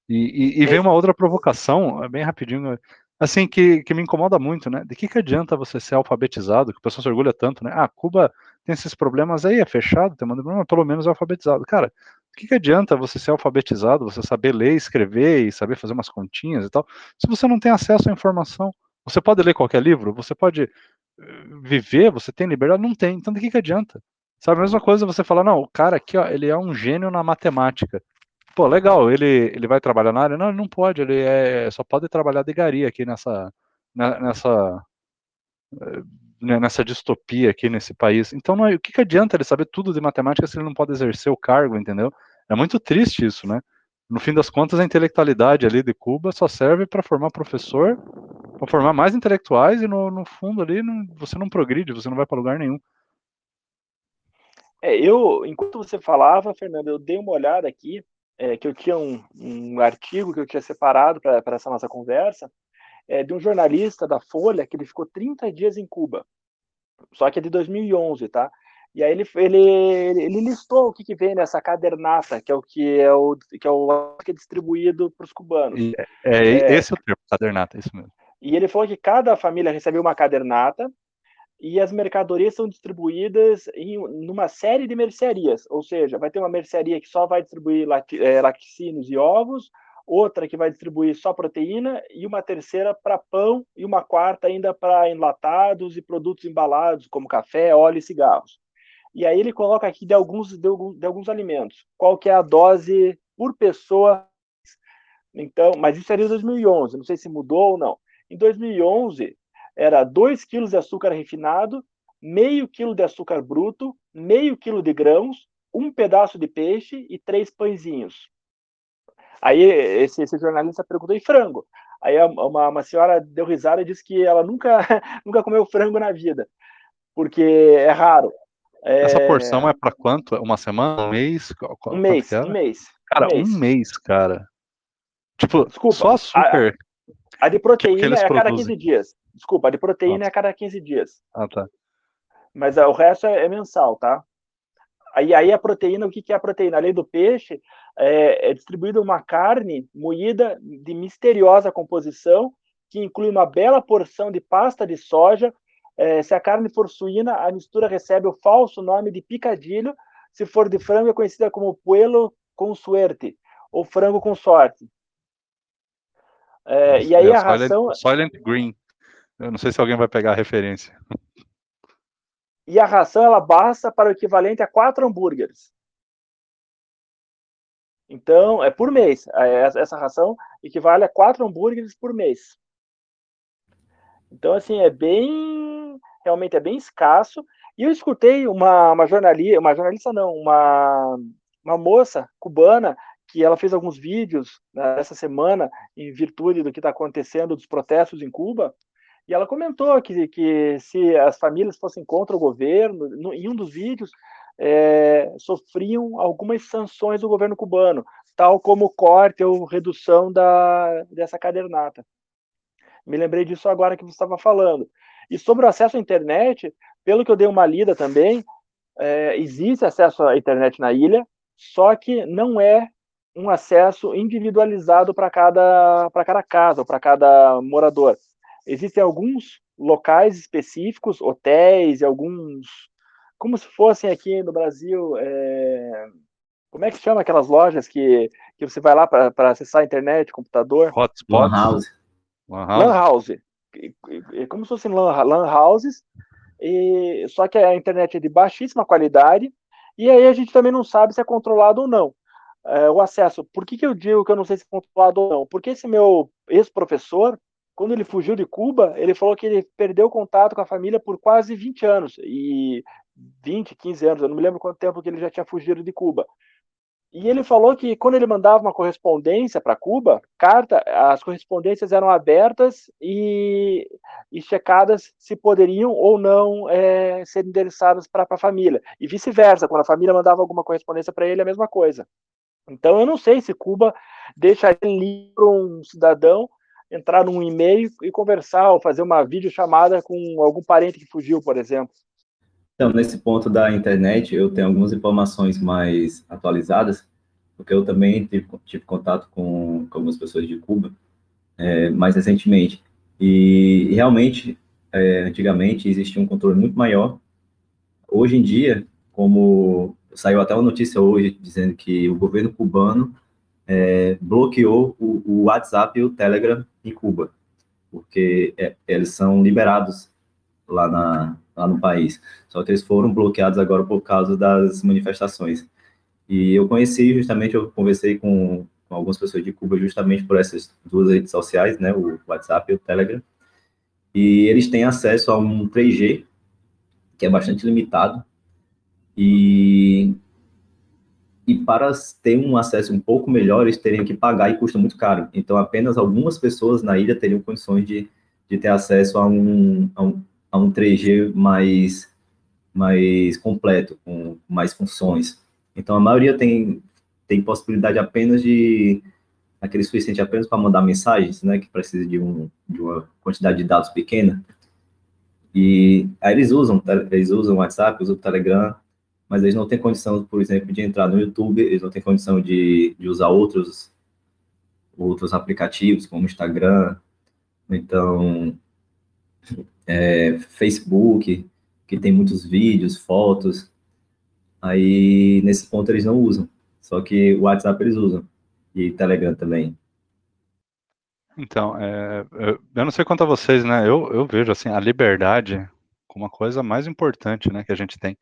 E, e, e vem uma outra provocação, é bem rapidinho, assim, que, que me incomoda muito, né? De que, que adianta você ser alfabetizado, que o pessoal se orgulha tanto, né? Ah, Cuba tem esses problemas aí, é fechado, tem um problema, pelo menos é alfabetizado. Cara, o que, que adianta você ser alfabetizado, você saber ler, escrever e saber fazer umas continhas e tal, se você não tem acesso à informação? Você pode ler qualquer livro, você pode viver, você tem liberdade? Não tem. Então, de que, que adianta? Sabe, a mesma coisa você falar, não, o cara aqui, ó, ele é um gênio na matemática. Pô, legal, ele, ele vai trabalhar na área? Não, ele não pode, ele é, só pode trabalhar de garia aqui nessa, nessa, né, nessa distopia aqui nesse país. Então, é, o que, que adianta ele saber tudo de matemática se ele não pode exercer o cargo, entendeu? É muito triste isso, né? No fim das contas, a intelectualidade ali de Cuba só serve para formar professor para formar mais intelectuais e no, no fundo ali não, você não progride, você não vai para lugar nenhum. É, eu, enquanto você falava, Fernando, eu dei uma olhada aqui, é, que eu tinha um, um, artigo que eu tinha separado para essa nossa conversa, é, de um jornalista da Folha que ele ficou 30 dias em Cuba, só que é de 2011, tá? E aí ele, ele, ele listou o que, que vem nessa cadernata, que é o que é o que é, o, que é distribuído para os cubanos. É, é, esse é o termo, cadernata, isso mesmo. E ele falou que cada família recebeu uma cadernata e as mercadorias são distribuídas em numa série de mercearias, ou seja, vai ter uma mercearia que só vai distribuir é, laticínios e ovos, outra que vai distribuir só proteína e uma terceira para pão e uma quarta ainda para enlatados e produtos embalados como café, óleo e cigarros. E aí ele coloca aqui de alguns de alguns, de alguns alimentos, qual que é a dose por pessoa. Então, mas isso seria em 2011, não sei se mudou ou não. Em 2011, era 2 quilos de açúcar refinado, meio quilo de açúcar bruto, meio quilo de grãos, um pedaço de peixe e três pãezinhos. Aí esse, esse jornalista perguntou, e frango? Aí uma, uma senhora deu risada e disse que ela nunca, [laughs] nunca comeu frango na vida, porque é raro. Essa é... porção é para quanto? Uma semana? Um mês? Um mês, um mês. Cara, um mês, um mês cara. Tipo, Desculpa, só açúcar. A, a de proteína é a cada 15 dias. Desculpa, a de proteína é a cada 15 dias. Ah, tá. Mas uh, o resto é, é, mensal, tá? Aí, aí a proteína, o que, que é a proteína? Além do peixe, é, é distribuída uma carne moída de misteriosa composição, que inclui uma bela porção de pasta de soja. É, se a carne for suína, a mistura recebe o falso nome de picadilho. Se for de frango, é conhecida como puelo com suerte, ou frango com sorte. É, e aí é a ração. Silent Green. Eu não sei se alguém vai pegar a referência. E a ração ela basta para o equivalente a quatro hambúrgueres. Então, é por mês. É, essa ração equivale a quatro hambúrgueres por mês. Então, assim, é bem. Realmente é bem escasso. E eu escutei uma, uma jornalista, uma jornalista não, uma, uma moça cubana que ela fez alguns vídeos nessa semana em virtude do que está acontecendo dos protestos em Cuba e ela comentou que, que se as famílias fossem contra o governo, no, em um dos vídeos, é, sofriam algumas sanções do governo cubano, tal como corte ou redução da, dessa cadernata. Me lembrei disso agora que você estava falando. E sobre o acesso à internet, pelo que eu dei uma lida também, é, existe acesso à internet na ilha, só que não é um acesso individualizado para cada, cada casa, para cada morador existem alguns locais específicos, hotéis e alguns, como se fossem aqui no Brasil, é... como é que chama aquelas lojas que, que você vai lá para acessar a internet, computador? Hotspot. Lan house. Lan house. Lan house. É como se fossem lan, lan houses, e, só que a internet é de baixíssima qualidade, e aí a gente também não sabe se é controlado ou não. É, o acesso, por que, que eu digo que eu não sei se é controlado ou não? Porque esse meu ex-professor, quando ele fugiu de Cuba, ele falou que ele perdeu contato com a família por quase 20 anos. E 20, 15 anos, eu não me lembro quanto tempo que ele já tinha fugido de Cuba. E ele falou que quando ele mandava uma correspondência para Cuba, carta, as correspondências eram abertas e, e checadas se poderiam ou não é, ser endereçadas para a família. E vice-versa, quando a família mandava alguma correspondência para ele, a mesma coisa. Então eu não sei se Cuba deixaria livre um cidadão entrar num e-mail e conversar ou fazer uma videochamada com algum parente que fugiu, por exemplo. Então, nesse ponto da internet, eu tenho algumas informações mais atualizadas, porque eu também tive, tive contato com, com, algumas pessoas de Cuba é, mais recentemente. E, realmente, é, antigamente, existia um controle muito maior. Hoje em dia, como saiu até uma notícia hoje dizendo que o governo cubano é, bloqueou o, o, WhatsApp e o Telegram em Cuba, porque é, eles são liberados lá, na, lá no país. Só que eles foram bloqueados agora por causa das manifestações. E eu conheci justamente, eu conversei com, com algumas pessoas de Cuba justamente por essas duas redes sociais, né, o WhatsApp e o Telegram. E eles têm acesso a um 3G, que é bastante limitado, e e para ter um acesso um pouco melhor, eles teriam que pagar e custa muito caro. Então, apenas algumas pessoas na ilha teriam condições de, de ter acesso a um, a um, a um 3G mais, mais completo, com mais funções. Então, a maioria tem, tem possibilidade apenas de aquele suficiente apenas para mandar mensagens, né, que precisa de, um, de uma quantidade de dados pequena. E aí eles usam, eles usam o WhatsApp, usam o Telegram, mas eles não têm condição, por exemplo, de entrar no YouTube, eles não têm condição de, de usar outros, outros aplicativos, como Instagram, então, é, Facebook, que tem muitos vídeos, fotos, aí nesse ponto eles não usam, só que o WhatsApp eles usam, e Telegram também. Então, é, eu não sei quanto a vocês, né, eu, eu vejo, assim, a liberdade como uma coisa mais importante, né, que a gente tem.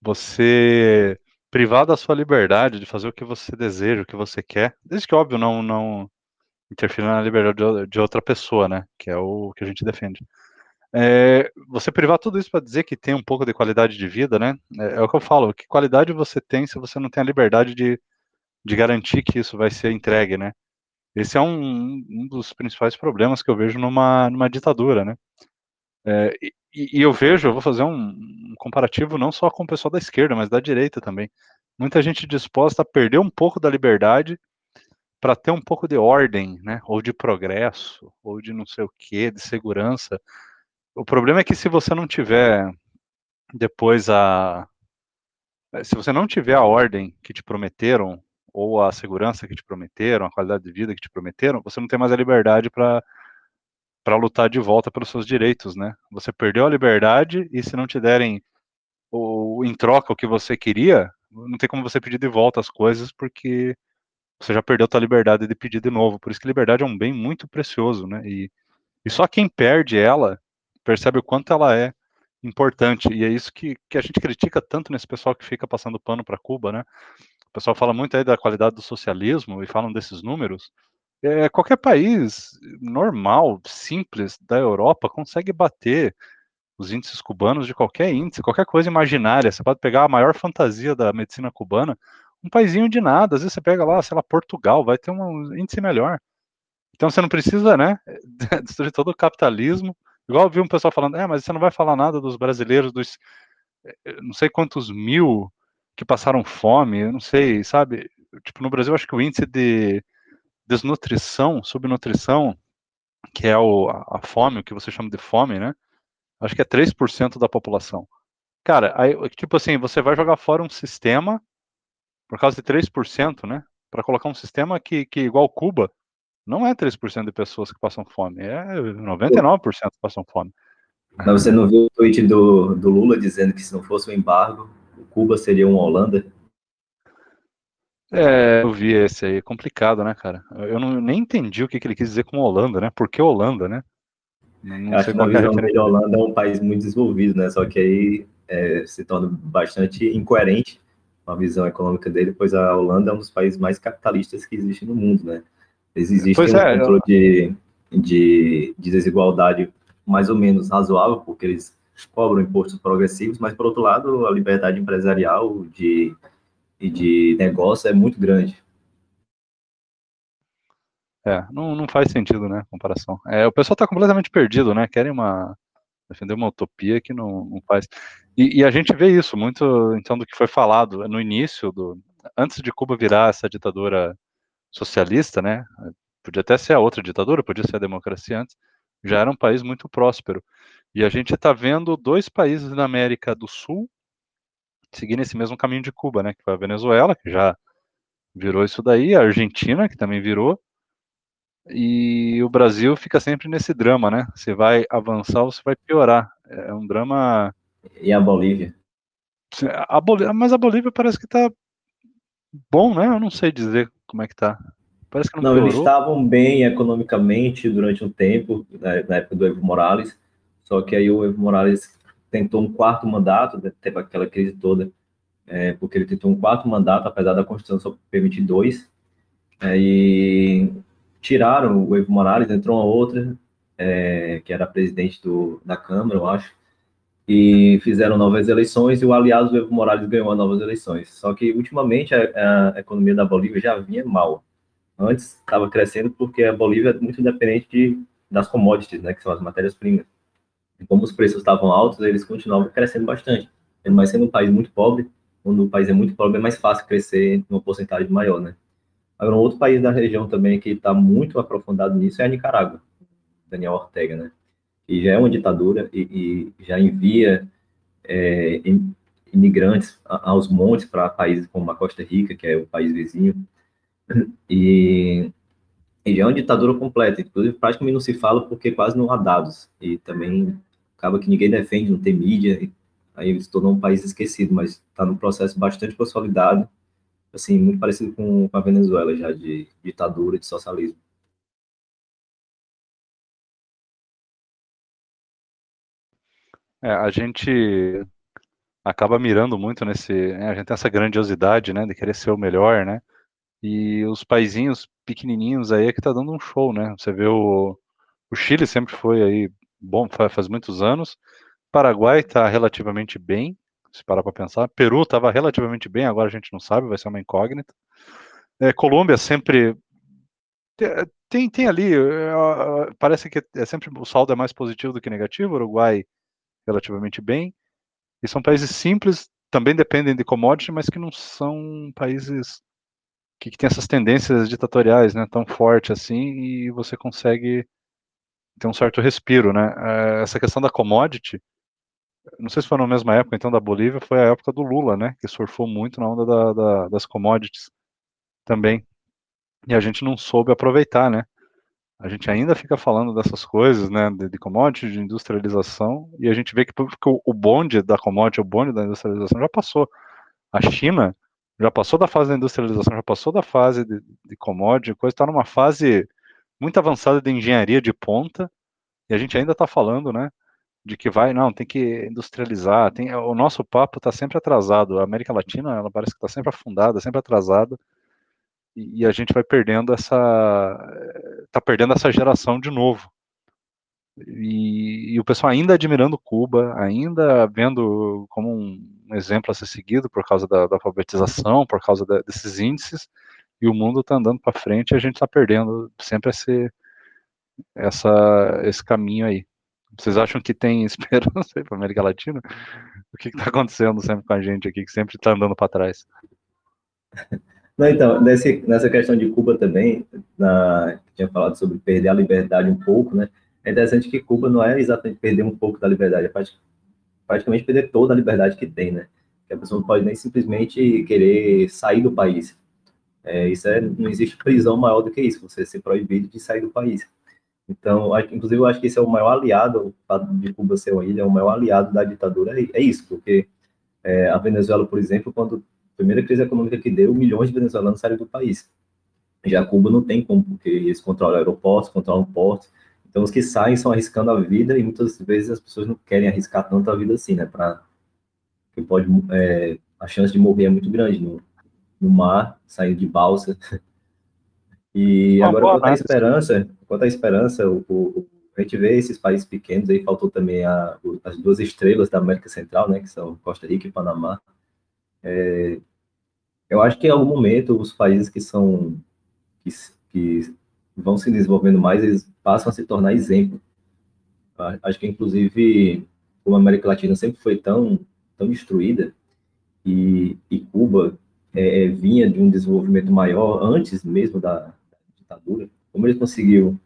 Você privar da sua liberdade de fazer o que você deseja, o que você quer, desde que, óbvio, não, não interfira na liberdade de outra pessoa, né? Que é o que a gente defende. É, você privar tudo isso para dizer que tem um pouco de qualidade de vida, né? É, é, o que eu falo. Que qualidade você tem se você não tem a liberdade de, de garantir que isso vai ser entregue, né? Esse é um, um dos principais problemas que eu vejo numa, numa ditadura, né? É, e, e, eu vejo, eu vou fazer um, um, comparativo não só com o pessoal da esquerda, mas da direita também. Muita gente disposta a perder um pouco da liberdade para ter um pouco de ordem, né? Ou de progresso, ou de não sei o que, de segurança. O problema é que se você não tiver depois a. Se você não tiver a ordem que te prometeram, ou a segurança que te prometeram, a qualidade de vida que te prometeram, você não tem mais a liberdade para para lutar de volta pelos seus direitos, né? Você perdeu a liberdade e se não te derem o, em troca o que você queria, não tem como você pedir de volta as coisas porque você já perdeu tua liberdade de pedir de novo. Por isso que liberdade é um bem muito precioso, né? E, e só quem perde ela percebe o quanto ela é importante. E é isso que, que a gente critica tanto nesse pessoal que fica passando pano para Cuba, né? O pessoal fala muito aí da qualidade do socialismo e falam desses números. É, qualquer país normal, simples da Europa consegue bater os índices cubanos de qualquer índice, qualquer coisa imaginária. Você pode pegar a maior fantasia da medicina cubana, um paizinho de nada. Às vezes você pega lá, sei lá, Portugal, vai ter um índice melhor. Então você não precisa, né, [laughs] destruir todo o capitalismo Igual eu vi um pessoal falando, é, mas você não vai falar nada dos brasileiros, dos eh, não sei quantos mil que passaram fome, não sei, sabe? Tipo, no Brasil, acho que o índice de desnutrição, subnutrição, que é o, a fome, o que você chama de fome, né? Acho que é 3% da população. Cara, aí, tipo assim, você vai jogar fora um sistema por causa de 3%, né? Para colocar um sistema que, que igual Cuba, não é 3% de pessoas que passam fome, é 99% que passam fome. Mas você não viu o tweet do, do Lula dizendo que se não fosse o embargo, Cuba seria uma Holanda? É, eu vi esse aí, é complicado, né, cara? Eu não, nem entendi o que, que ele quis dizer com Holanda, né? Por que Holanda, né? Não, não Acho que na é visão dele, Holanda é um país muito desenvolvido, né? Só que aí é, se torna bastante incoerente com a visão econômica dele, pois a Holanda é um dos países mais capitalistas que existe no mundo, né? Existe pois um é, controle eu... de, de, de desigualdade mais ou menos razoável, porque eles cobram impostos progressivos, mas, por outro lado, a liberdade empresarial de, e de negócio é muito grande. É, não, não faz sentido, né, comparação. É, o pessoal está completamente perdido, né, querem uma, defender uma utopia que não, não faz. E, e, a gente vê isso muito, então, do que foi falado no início, do, antes de Cuba virar essa ditadura socialista, né? Podia até ser a outra ditadura, podia ser a democracia antes, já era um país muito próspero. E a gente está vendo dois países na América do Sul seguindo esse mesmo caminho de Cuba, né? Que foi a Venezuela, que já virou isso daí, a Argentina, que também virou, e o Brasil fica sempre nesse drama, né? Você vai avançar ou você vai piorar. É um drama. E a Bolívia? A Bolívia mas a Bolívia parece que tá bom, né? Eu não sei dizer como é que tá. Parece que não, não eles estavam bem economicamente durante um tempo, na, época do Evo Morales, só que aí o Evo Morales tentou um quarto mandato, né, teve aquela crise toda, é, porque ele tentou um quarto mandato, apesar da Constituição só permitir dois, aí tiraram o Evo Morales, entrou uma outra, é, que era presidente do, da Câmara, eu acho, e fizeram novas eleições e o aliado do Evo Morales ganhou as novas eleições. Só que ultimamente a, a economia da Bolívia já vinha mal. Antes estava crescendo porque a Bolívia é muito dependente de, das commodities, né, que são as matérias-primas. E como os preços estavam altos, eles continuavam crescendo bastante. Mas sendo um país muito pobre, quando o país é muito pobre, é mais fácil crescer numa porcentagem maior, né? Agora, um outro país da região também que está muito aprofundado nisso é a Nicarágua, Daniel Ortega, né? que já é uma ditadura e, e já envia é, imigrantes aos montes para países como a Costa Rica, que é o país vizinho, e, e já é uma ditadura completa. Inclusive, praticamente não se fala porque quase não há dados. E também acaba que ninguém defende, não tem mídia, aí se tornou um país esquecido, mas está num processo bastante consolidado, assim, muito parecido com, com a Venezuela, já de ditadura, de socialismo. É, a gente acaba mirando muito nesse. Né, a gente tem essa grandiosidade, né, de querer ser o melhor, né? E os paizinhos pequenininhos aí é que tá dando um show, né? Você vê o, o Chile sempre foi aí bom, faz muitos anos. Paraguai está relativamente bem, se parar para pensar. Peru estava relativamente bem, agora a gente não sabe, vai ser uma incógnita. É, Colômbia sempre tem, tem ali, é, parece que é sempre o saldo é mais positivo do que negativo. Uruguai relativamente bem. E são países simples, também dependem de commodity, mas que não são países que, que têm essas tendências ditatoriais, né, tão forte assim, e você consegue ter um certo respiro, né? É, essa questão da commodity, não sei se foi na mesma época, então, da Bolívia, foi a época do Lula, né, que surfou muito na onda da, da, das commodities também. E a gente não soube aproveitar, né? A gente ainda fica falando dessas coisas, né, de, de commodity, de industrialização, e a gente vê que, que o bonde da commodity, o bonde da industrialização já passou. A China já passou da fase da industrialização, já passou da fase de, de commodity, coisa está numa fase muito avançada de engenharia de ponta, e a gente ainda está falando, né, de que vai, não, tem que industrializar, tem, o nosso papo está sempre atrasado, a América Latina, ela parece que está sempre afundada, sempre atrasada, e, e a gente vai perdendo essa, está perdendo essa geração de novo. E, e, o pessoal ainda admirando Cuba, ainda vendo como um exemplo a ser seguido por causa da, da alfabetização, por causa desses índices, e o mundo está andando para frente e a gente está perdendo sempre esse, essa, esse caminho aí. Vocês acham que tem [laughs] esperança aí para América Latina? O que está acontecendo sempre com a gente aqui, que sempre está andando para trás? Não, então, nesse, nessa questão de Cuba também, na, tinha falado sobre perder a liberdade um pouco, né? É interessante que Cuba não é exatamente perder um pouco da liberdade, é praticamente perder toda a liberdade que tem, né? Que a pessoa não pode nem simplesmente querer sair do país. É, isso é, não existe prisão maior do que isso, você ser proibido de sair do país. Então, inclusive, eu acho que esse é o maior aliado, o fato de Cuba ser uma ilha, é o maior aliado da ditadura, é, é isso, porque é, a Venezuela, por exemplo, quando primeira crise econômica que deu, milhões de venezuelanos saíram do país. Já Cuba não tem como, porque eles controlam aeroportos, controlam portos. Então, os que saem são arriscando a vida e muitas vezes as pessoas não querem arriscar tanto a vida assim, né? Pra, que pode, é, a chance de morrer é muito grande no, no mar, saindo de balsa. [laughs] E agora, quanto à esperança, quanto à esperança, o, o, a gente vê esses países pequenos, aí faltou também a, as duas estrelas da América Central, né? Que são Costa Rica e Panamá é, eu acho que em algum momento os países que são que, que vão se desenvolvendo mais, eles passam a se tornar exemplo. Acho que inclusive como a América Latina sempre foi tão tão destruída e, e Cuba é, é, vinha de um desenvolvimento maior antes mesmo da, ditadura, como ele conseguiu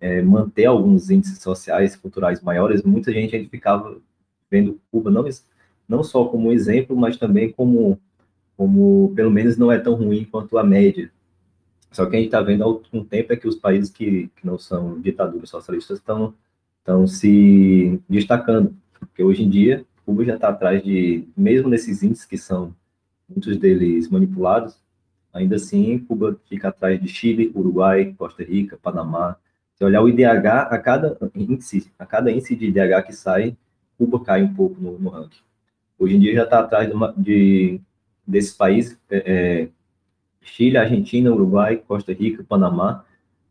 é, manter alguns índices sociais, culturais maiores, muita gente a gente ficava vendo Cuba não não só como exemplo, mas também como, como pelo menos não é tão ruim quanto a média. Só que a gente está vendo há algum tempo é que os países que, que não são ditaduras socialistas estão estão se destacando, porque hoje em dia Cuba já está atrás de, mesmo nesses índices que são muitos deles manipulados, ainda assim Cuba fica atrás de Chile, Uruguai, Costa Rica, Panamá. Se olhar o IDH, a cada índice, a cada índice de IDH que sai, Cuba cai um pouco no, no ranking. Hoje em dia já está atrás de, uma, de, desses países, é, é, Chile, Argentina, Uruguai, Costa Rica, Panamá.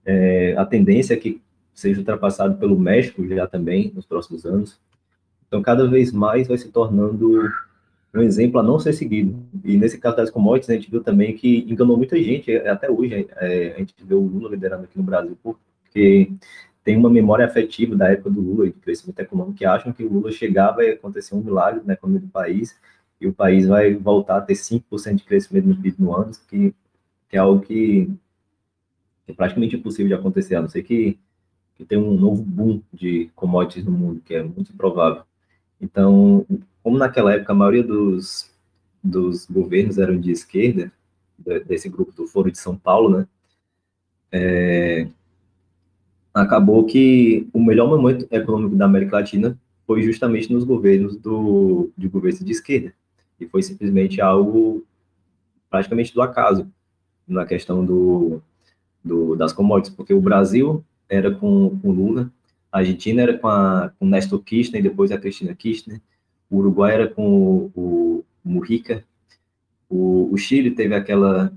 É, a tendência é que seja ultrapassado pelo México já também nos próximos anos. Então, cada vez mais vai se tornando um exemplo a não ser seguido. E nesse caso das commodities, a gente viu também que enganou muita gente, até hoje é, a gente vê o Lula liderando aqui no Brasil, porque tem uma memória afetiva da época do Lula e do crescimento econômico que acham que o Lula chegava e acontecer um milagre na economia do país e o país vai voltar a ter 5% de crescimento no PIB no ano, que, que é algo que é praticamente impossível de acontecer, a não ser que, que tenha um novo boom de commodities no mundo, que é muito improvável. Então, como naquela época a maioria dos, dos governos eram de esquerda, desse grupo do Foro de São Paulo, né, é, acabou que o melhor momento econômico da América Latina foi justamente nos governos do, de governos de esquerda. E foi simplesmente algo praticamente do acaso na questão do, do das commodities, porque o Brasil era com, com Lula, a Argentina era com, a, com Néstor Kirchner, e depois a Cristina Kirchner, o Uruguai era com o, o Mujica, o, o Chile teve aquela,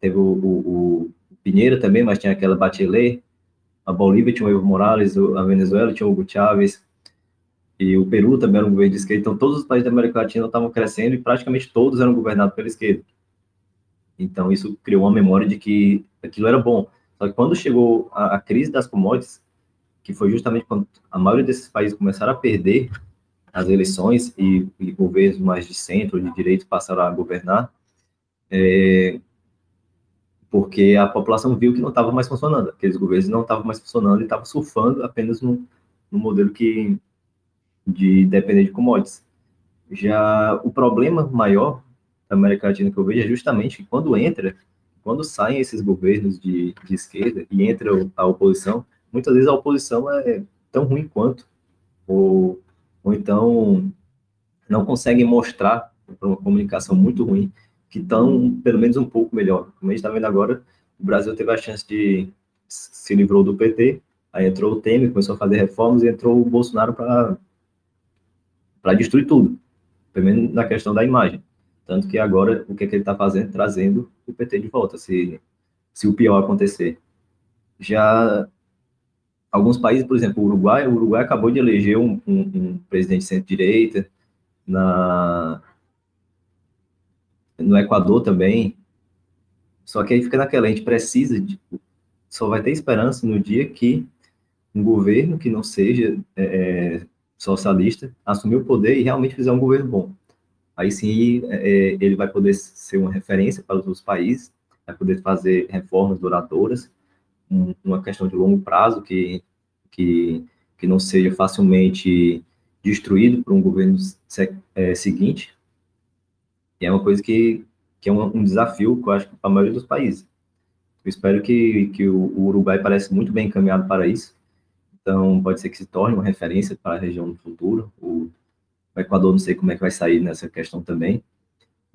teve o, o, o Pinheiro também, mas tinha aquela Bachelet, a Bolívia tinha o Evo Morales, a Venezuela tinha o Hugo Chávez, e o Peru também era um governo de esquerda, então todos os países da América Latina estavam crescendo e praticamente todos eram governados pela esquerda. Então isso criou uma memória de que aquilo era bom. Só que quando chegou a, a crise das commodities, que foi justamente quando a maioria desses países começaram a perder as eleições e, e governos mais de centro, de direito, passaram a governar, é, porque a população viu que não estava mais funcionando, aqueles governos não estavam mais funcionando e estavam surfando apenas no, no modelo que de depender de commodities. Já o problema maior da América Latina que eu vejo é justamente que quando entra, quando saem esses governos de, de esquerda e entra a oposição, muitas vezes a oposição é tão ruim quanto, ou, ou então não conseguem mostrar por uma comunicação muito ruim que estão, pelo menos, um pouco melhor. Como a gente está vendo agora, o Brasil teve a chance de se livrou do PT, aí entrou o Temer, começou a fazer reformas e entrou o Bolsonaro para destruir tudo, pelo menos na questão da imagem. Tanto que agora, o que, é que ele está fazendo? Trazendo o PT de volta, se, se o pior acontecer. Já alguns países, por exemplo, o Uruguai, o Uruguai acabou de eleger um, um, um presidente centro-direita, na no Equador também. Só que aí fica naquela, a gente precisa, de, só vai ter esperança no dia que um governo que não seja é, é, socialista assumir o poder e realmente fizer um governo bom. Aí sim é, é, ele vai poder ser uma referência para os outros países, vai poder fazer reformas duradouras, uma questão de longo prazo que, que, que não seja facilmente destruído por um governo é, seguinte, e é uma coisa que, que é um, um desafio, que eu acho, para a maioria dos países. Eu espero que, que o, o Uruguai parece muito bem encaminhado para isso. Então, pode ser que se torne uma referência para a região no futuro. O, o Equador, não sei como é que vai sair nessa questão também.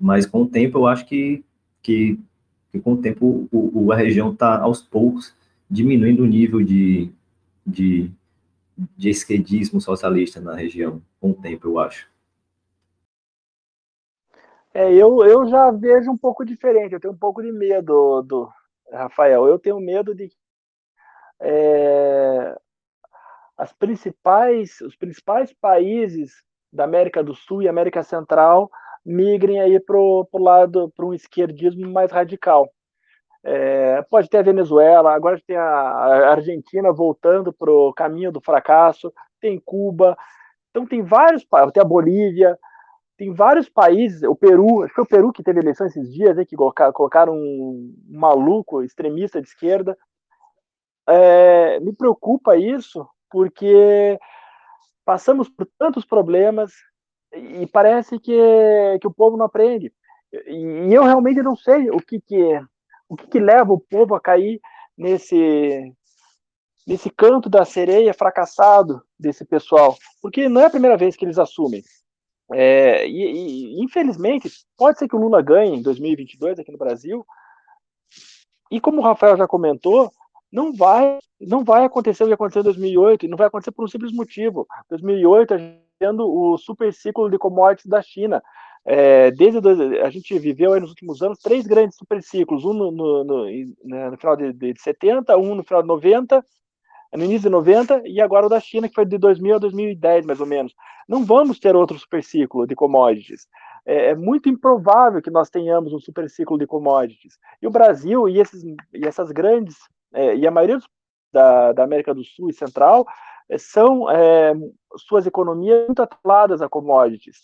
Mas, com o tempo, eu acho que, que, que com o tempo, o, o a região está, aos poucos, diminuindo o nível de, de, de esquerdismo socialista na região. Com o tempo, eu acho. É, eu, eu já vejo um pouco diferente, eu tenho um pouco de medo do Rafael. Eu tenho medo de é, as principais, os principais países da América do Sul e América Central migrem aí para o lado, para um esquerdismo mais radical. É, pode ter a Venezuela, agora tem a Argentina voltando para o caminho do fracasso, tem Cuba, então tem vários, tem a Bolívia, tem vários países, o Peru, acho que foi o Peru que teve eleição esses dias, né, que colocaram um maluco extremista de esquerda. É, me preocupa isso, porque passamos por tantos problemas e parece que, que o povo não aprende. E, e eu realmente não sei o que, que o que, que leva o povo a cair nesse nesse canto da sereia fracassado desse pessoal, porque não é a primeira vez que eles assumem. É, e, e, infelizmente, pode ser que o Lula ganhe em 2022 aqui no Brasil. E como o Rafael já comentou, não vai, não vai acontecer o que aconteceu em 2008, e não vai acontecer por um simples motivo. 2008, a gente tendo o super ciclo de commodities da China. É, desde a gente viveu aí nos últimos anos três grandes super ciclos, um no, no, no, no final de, de 70, um no final de 90 no início de 90 e agora o da China, que foi de 2000 a 2010, mais ou menos. Não vamos ter outro superciclo de commodities. É, é muito improvável que nós tenhamos um superciclo de commodities. E o Brasil e, esses, e essas grandes, é, e a maioria dos, da, da, América do Sul e Central, é, são é, suas economias muito atreladas a commodities.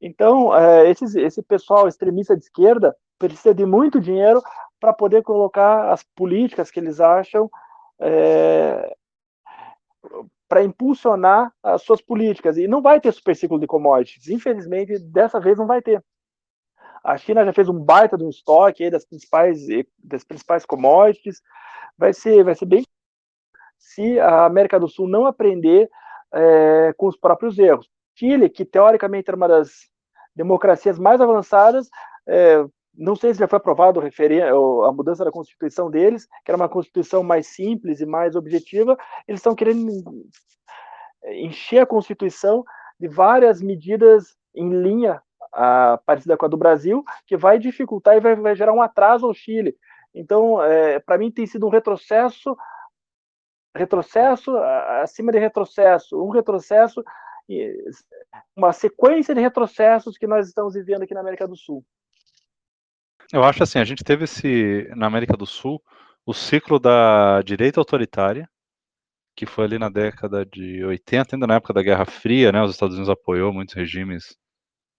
Então, é, esses, esse pessoal extremista de esquerda precisa de muito dinheiro para poder colocar as políticas que eles acham é, para impulsionar as suas políticas. E não vai ter superciclo de commodities. Infelizmente, dessa vez não vai ter. A China já fez um baita de um estoque das principais, das principais commodities. Vai ser, vai ser bem se a América do Sul não aprender é, com os próprios erros. Chile, que teoricamente era uma das democracias mais avançadas, é, não sei se já foi aprovado a mudança da Constituição deles, que era uma Constituição mais simples e mais objetiva, eles estão querendo encher a Constituição de várias medidas em linha a, parecida com a do Brasil, que vai dificultar e vai, vai gerar um atraso ao Chile. Então, é, para mim, tem sido um retrocesso retrocesso acima de retrocesso, um retrocesso, uma sequência de retrocessos que nós estamos vivendo aqui na América do Sul. Eu acho assim, a gente teve esse na América do Sul o ciclo da direita autoritária, que foi ali na década de 80, ainda na época da Guerra Fria, né? Os Estados Unidos apoiou muitos regimes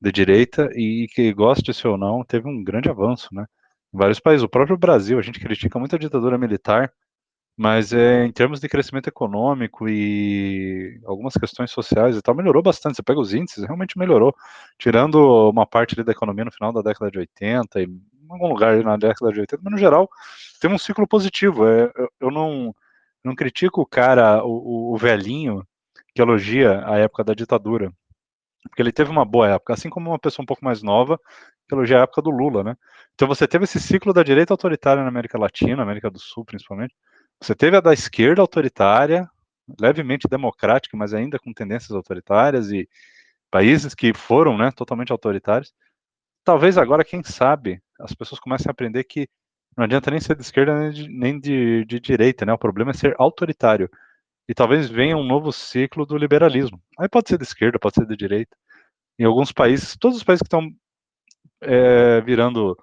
de direita e que goste-se ou não, teve um grande avanço, né? Em vários países, o próprio Brasil, a gente critica muito a ditadura militar, mas é, em termos de crescimento econômico e algumas questões sociais e tal, melhorou bastante. Você pega os índices, realmente melhorou. Tirando uma parte da economia no final da década de 80 e em algum lugar na década de 80, mas no geral tem um ciclo positivo. É, eu, eu não, não critico o cara, o, o velhinho, que elogia a época da ditadura. Porque ele teve uma boa época, assim como uma pessoa um pouco mais nova que elogia a época do Lula, né? Então você teve esse ciclo da direita autoritária na América Latina, América do Sul principalmente, você teve a da esquerda autoritária, levemente democrática, mas ainda com tendências autoritárias e países que foram né, totalmente autoritários. Talvez agora, quem sabe, as pessoas comecem a aprender que não adianta nem ser de esquerda nem de, nem de, de direita, né? O problema é ser autoritário. E talvez venha um novo ciclo do liberalismo. Aí pode ser de esquerda, pode ser de direita. Em alguns países, todos os países que estão é, virando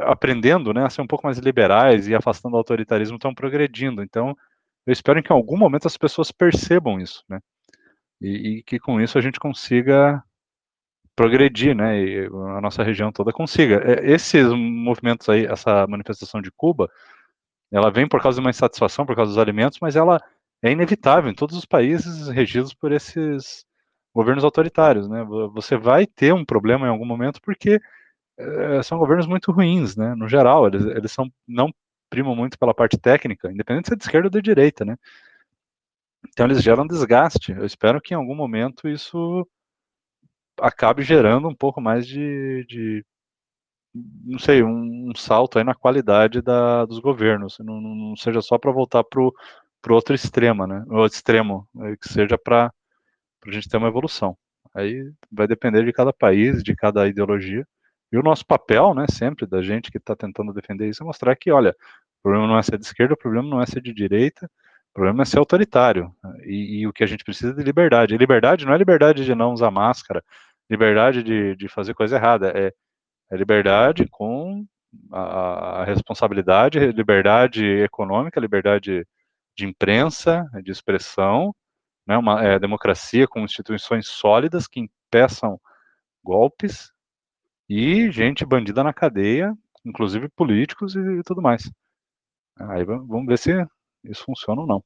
aprendendo né, a ser um pouco mais liberais e afastando o autoritarismo estão progredindo. Então, eu espero que em algum momento as pessoas percebam isso, né? E, e que com isso a gente consiga progredir, né? E a nossa região toda consiga. É, esses movimentos aí, essa manifestação de Cuba, ela vem por causa de uma insatisfação, por causa dos alimentos, mas ela é inevitável em todos os países regidos por esses governos autoritários, né? Você vai ter um problema em algum momento porque são governos muito ruins, né? No geral, eles, eles são, não primam muito pela parte técnica, independente se é de esquerda ou de direita, né? Então eles geram desgaste. Eu espero que em algum momento isso acabe gerando um pouco mais de, de não sei, um, um, salto aí na qualidade da, dos governos. Não, não seja só para voltar para o outro extremo, né? O extremo, que seja para a gente ter uma evolução. Aí vai depender de cada país, de cada ideologia. E o nosso papel, né, sempre da gente que está tentando defender isso, é mostrar que, olha, o problema não é ser de esquerda, o problema não é ser de direita, o problema é ser autoritário. E, e o que a gente precisa é de liberdade. E liberdade não é liberdade de não usar máscara, liberdade de, de fazer coisa errada, é, é liberdade com a, a responsabilidade, liberdade econômica, liberdade de imprensa, de expressão, né, uma é, democracia com instituições sólidas que impeçam golpes e gente bandida na cadeia, inclusive políticos e, e tudo mais. Aí vamos ver se isso funciona ou não.